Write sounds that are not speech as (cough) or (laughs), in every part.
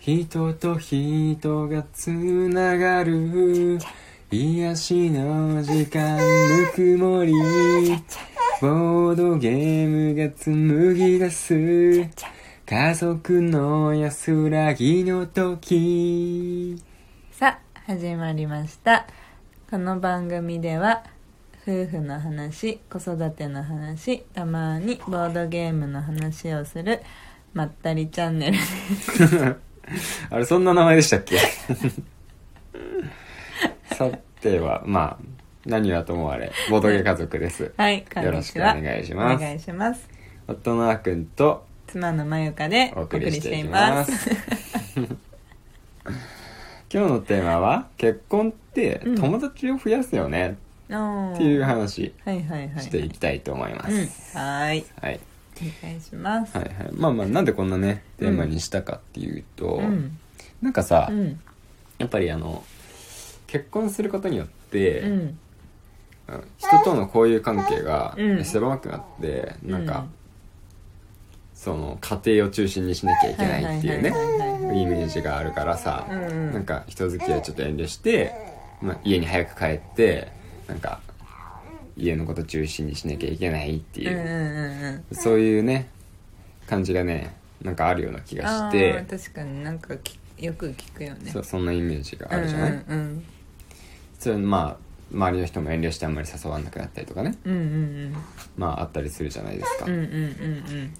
人と人がつながる。癒しの時間ぬくもり。ボードゲームが紡ぎ出す。家族の安らぎの時。さあ始まりました。この番組では夫婦の話子育ての話たまにボードゲームの話をするまったりチャンネルです (laughs) (laughs) あれそんな名前でしたっけ？(laughs) さてはまあ何はともあれボードゲ家族です。(laughs) はいこんよろにちは。しくお願いします。お願いします。夫のあくんと妻のまゆかでお送お送りしていまます。す今日のテーマは結婚ってうん。友達を増やすよねおーっていう話はいはいはい。していきたいと思います、うん。はーい。はい、お願いします。はいはい。まあまあなんでこんなねテーマにしたかっていうと、うん。なんかさ、うん。やっぱりあの結婚することによって、うん。うん人との交友関係がうん。狭くなって、なんか、うんその家庭を中心にしなきゃいけないっていうねイメージがあるからさ、うんうん。なんか人付き合いちょっと遠慮して、まあ、家に早く帰ってなんか家のこと中心にしなきゃいけないっていう、うんうんうんうん。そういうね感じがねなんかあるような気がしあてー確かになんかきよく聞くよね。そうそんなイメージがあるじゃない、うんうんそれまあ周りの人も遠慮してあんまり誘わなくなったりとかね。うんうんうん。まああったりするじゃないですか、うんうんうん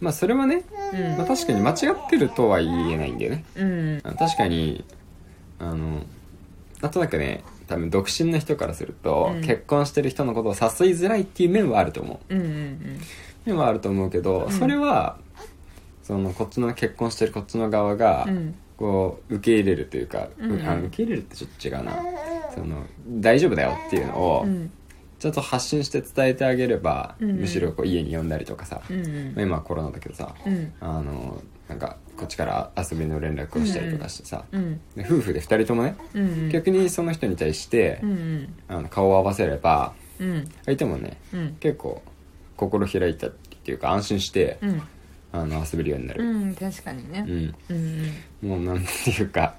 まあそれはね、うん。まあ、確かに間違ってるとは言えないんだよね。うん。うんあ確かにあのなんとなくね多分独身の人からすると、うん。結婚してる人のことを誘いづらいっていう面はあると思う。うんうん面はあると思うけど、ん。それはそのこっちの結婚してるこっちの側が、うん。こう受け入れるというか、うんあの受け入れるってちょっと違うな。その大丈夫だよっていうのを、うん。ちゃんと発信して伝えてあげれば、うんむしろこう家に呼んだりとかさ、うんうんまあ今はコロナだけどさ、うんあのなんかこっちから遊びの連絡をしたりとかしてさ、うんで夫婦で2人ともね、うん逆にその人に対して、うんうん。あの顔を合わせればうん。相手もねうん。結構心開いたっていうか安心して、うん。あの遊べるようになうる、ん確かにね。うん。うんもうなんていうか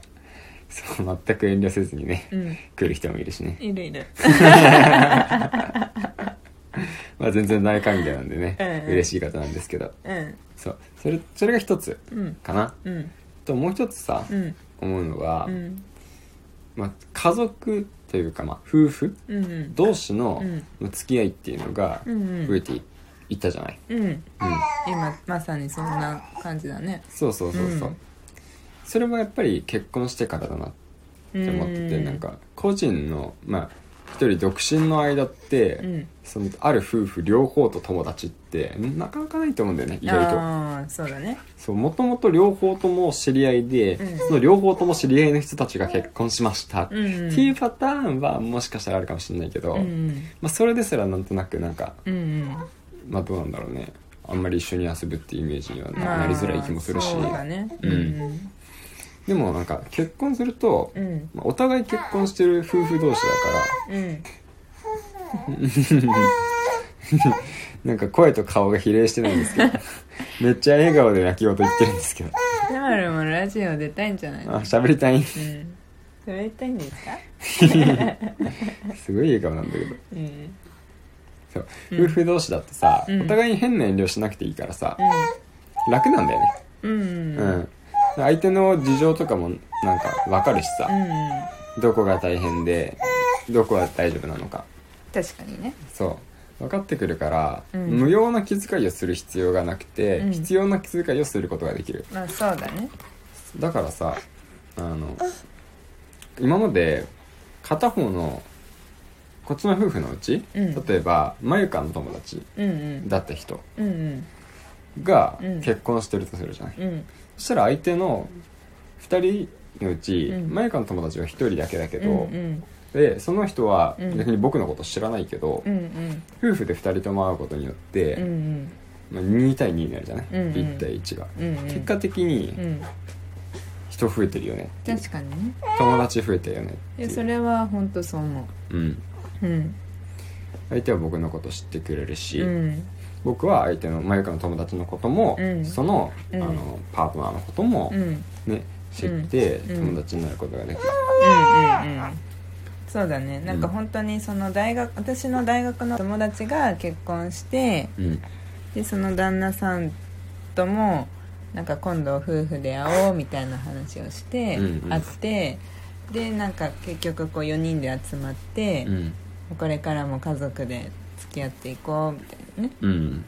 そう全く遠慮せずにね、うんうん。来る人もいるしね、いるいる (laughs) まあ、全然大歓迎なんでね、うんうん。嬉しい方なんですけど。うん。そう。それそれが一つうん。かな。うん。ともう一つさ、うん。思うのは、うん。まあ、家族というか、まあ、夫婦うん同士のうん。付き合いっていうのがうん増えていいったじゃない、うん。うん。今まさにそんな感じだね。そうそうそうそう、うん。それもやっぱり結婚してからだなって思ってて、うん。なんか個人のまあ一人独身の間って、うん。そのある夫婦両方と友達ってなかなかないと思うんだよね意外と。ああそうだね。そうもともと両方とも知り合いで、うん。その両方とも知り合いの人たちが結婚しました、うんうん。っていうパターンはもしかしたらあるかもしれないけど、うんまあ、それですらなんとなくなんかうんうん。まあどうなんだろうね。あんまり一緒に遊ぶっていうイメージにはな,、りづらい気もするし。そうだね。うんうんでもなんか結婚すると、うん。まあお互い結婚してる夫婦同士だからうん。(laughs) なんか声と顔が比例してないんですけど (laughs) めっちゃ笑顔で泣き言言ってるんですけど。でもでもラジオ出たいんじゃないの？あ喋りたい。うん。喋りたいんですか？(laughs) すごい笑顔なんだけど。うん。そう。うん夫婦同士だってさ、うん。お互いに変な遠慮しなくていいからさ、う楽なんだよね。んうん。うん、相手の事情とかもなんか分かるしさ、うん。どこが大変でどこは大丈夫なのか。確かにね。そう。分かってくるから、うん。無用な気遣いをする必要がなくて、うん。必要な気遣いをすることができる。まあそうだね。だからさあの今まで片方のこっちの夫婦のうち、うん。例えばまゆかの友達うんうん。だった人うんうん。がうん。結婚してるとするじゃない、うん。そしたら相手の2人のうち、うん。まゆかの友達は1人だけだけど、うんでその人はうん。逆に僕のこと知らないけど、うんうん。夫婦で2人とも会うことによって、うんうん。まあ、2対2になるじゃない、うんうん。1対1が、うんうん。結果的にうん。人増えてるよね確かにね。友達増えてるよねいやそれは本当そう思う。ん。ううん。相手は僕のこと知ってくれるし、うん僕は相手のまゆかの友達のことも、うん。その,、うん。あのパートナーのことも、うん。ね、知って、うん。友達になることができるうんうんうん。そうだね。なんか本当にその大学私の大学の友達が結婚してうん。でその旦那さんともなんか今度夫婦で会おうみたいな話をして、うんうん。会ってでなんか結局こう4人で集まって、うん。これからも家族で付き合っていこうみたいなね。うん。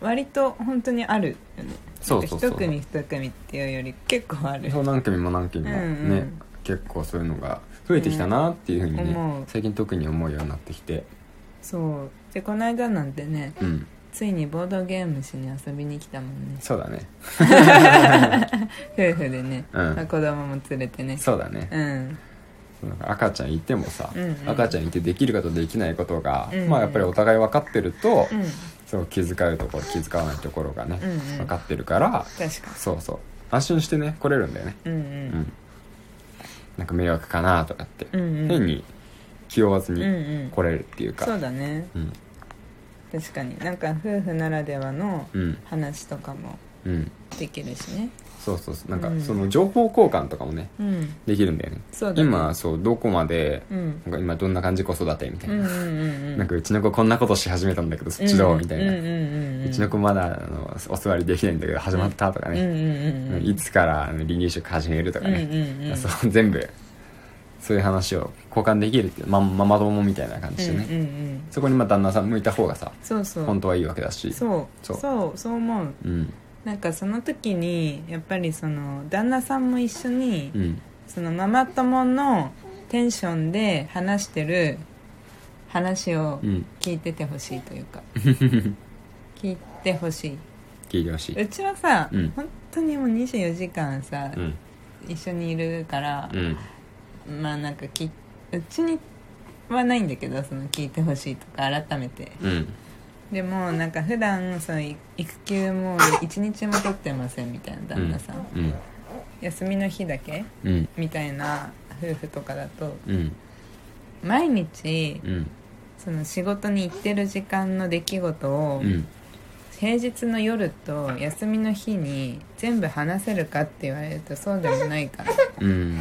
割と本当にあるよね。そうそうそう。一組一組っていうより結構ある。そう何組も何組もね、うんうん。結構そういうのが増えてきたなっていうふうにね、思う。最近特に思うようになってきて。そう。でこの間なんてねうん。ついにボードゲームしに遊びに来たもんね。そうだね。(laughs) 夫婦でね、うん。まあ子供も連れてね。そうだね。うんなんか赤ちゃんいてもさ、うんうん。赤ちゃんいてできることできないことが、うんうん。まあやっぱりお互い分かってると、うん。そう気遣うところ気遣わないところがね、うんうん。分かってるから確かそうそう。安心してね来れるんだよね。にうん。うん、なんか迷惑かなとかって、うんうんうん。変に気負わずにうんうん。来れるっていうか。そうだね。うん。確かに。なんか夫婦ならではのうん。話とかもうん。できるしねそうそうそう。なんかうん。その情報交換とかもねうん。できるんだよね。そうだね。今そうどこまでうん。なんか今どんな感じ子育てみたいな、うんうんうんうん。なんかうちの子こんなことし始めたんだけどそっちどうみたいな、うんうんうんうんうちの子まだあのお座りできないんだけど始まったとかうんうんね、うんうん。いつから離乳食始めるとかね、うんうんうんそう全部そういう話を交換できるっていうまママ友みたいな感じでね、うんうんうんそこにまあ旦那さん向いた方がさそうそう。本当はいいわけだし。そう。そそううそう思う。うんなんかその時にやっぱりその旦那さんも一緒に、うん。そのママ友のテンションで話してる話をうん。聞いててほしいというか、(laughs) 聞いてほしい。聞いてほしい。うちはさ、うん。本当にもう24時間さ、うん。一緒にいるからう、ん。まあなんかきうちにはないんだけどその聞いてほしいとか改めて。うんでもなんか普段そのい育休も1日も取ってませんみたいな旦那さん、うん。休みの日だけうん。みたいな夫婦とかだとうん。毎日うん。その仕事に行ってる時間の出来事をうん。平日の夜と休みの日に全部話せるかって言われるとそうでもないから。うん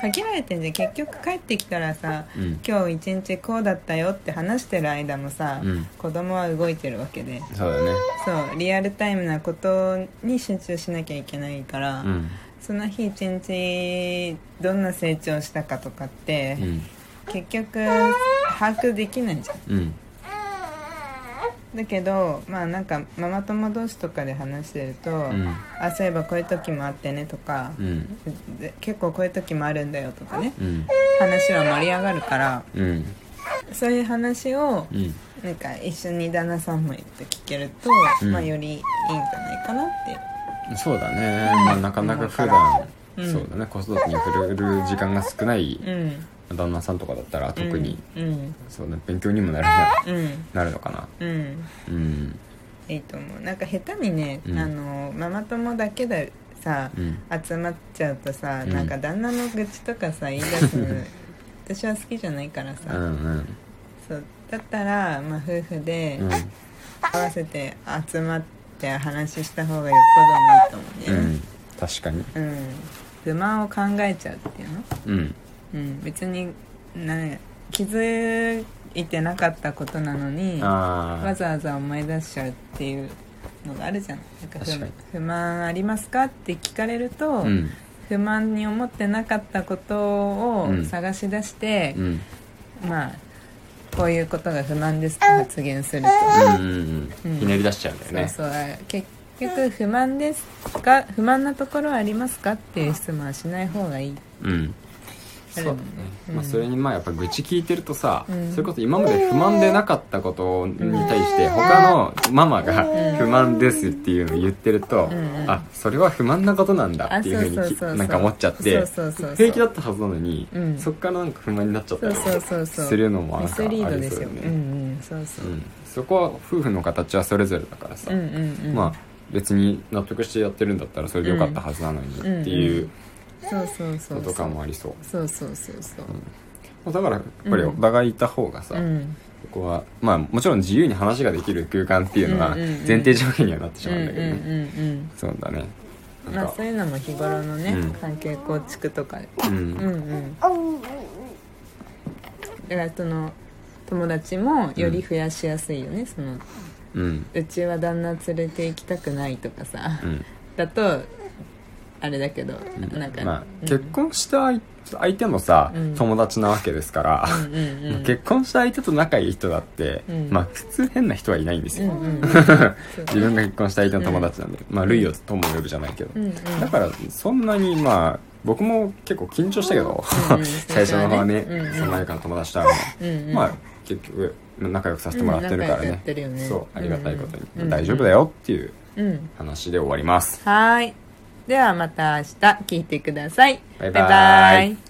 限られてんじゃん。結局帰ってきたらさうん。今日一日こうだったよって話してる間もさ、うん。子供は動いてるわけで。そうだね。そうリアルタイムなことに集中しなきゃいけないから、うん。その日一日どんな成長したかとかって、うん。結局把握できないじゃんだけどまあなんかママ友同士とかで話してると、うんあそういえばこういう時もあってねとか、うんで結構こういう時もあるんだよとかねうん。話は盛り上がるからうん。そういう話をうん。なんか一緒に旦那さんも言って聞けると、うん。まあよりいいんじゃないかなってそうだね、まあ、なかなか普段、うん。そうだね。子育てに触れる時間が少ないうん旦那さんとかだったら特に、うんそうね勉強にもなるなうん。なるのかな。うん。うん。いいと思う。なんか下手にね、うん。あのママ友だけでさ、うん。集まっちゃうとさ、うん。なんか旦那の愚痴とかさ言い出すの (laughs) 私は好きじゃないからさ、うんうん。そうだったら、まあ、夫婦でうん。合わせて集まって話した方がよっぽどいいと思うね。うん。確かに。うん、不満を考えちゃうっていうの？うんうん、別にな気づいてなかったことなのにわざわざ思い出しちゃうっていうのがあるじゃん。なんか不確かに。不満ありますかって聞かれると、うん。不満に思ってなかったことをうん。探し出してう、ん。まあこういうことが不満ですと発言すると、うんうんうん。ひねり出しちゃうんだよね。そうそう。結局不満ですか？不満なところはありますか？っていう質問はしない方がいい。うんそう。だね、うん。まあ、それにまあやっぱ愚痴聞いてるとさ、うん。それこそ今まで不満でなかったことに対して他のママがうん。不満ですっていうのを言ってると、うん。うんあそれは不満なことなんだっていうふうになんか思っちゃって平気だったはずなのに、うん。そっからなんか不満になっちゃったりするのもなんかありそうよね、そうそう、うん。そこは夫婦の形はそれぞれだからさ、まあ別に納得してやってるんだったらそれでよかったはずなのにっていうそうそうそうことかもありそう、そうそうそうそう。まあだからやっぱりお互いいた方がさ、うん。ここはまあもちろん自由に話ができる空間っていうのはうんうんうん前提条件にはなってしうんまうんだけどそうだね。まあそういうのも日頃のね、うん。関係構築とか。でうん。うんうん。だからその友達もより増やしやすいよね、そのうん。うちは旦那連れて行きたくないとかさ、うん。だとあれだけど、なんか、まあ、うん結婚した相相手もさ、うん。友達なわけですから、結婚した相手と仲いい人だって、うん。まあ普通変な人はいないんですよ、(laughs) 自分が結婚した相手の友達なんで、まあ類を友を呼ぶじゃないけど、だからそんなにまあ僕も結構緊張したけど、(laughs) 最初の方はね、その前から友達と会うの、まあ結局仲良くさせてもらってるからね,、そうありがたいことに、大丈夫だよっていううん。話で終わります。はーいではまた明日聞いてください。バイバイ。イ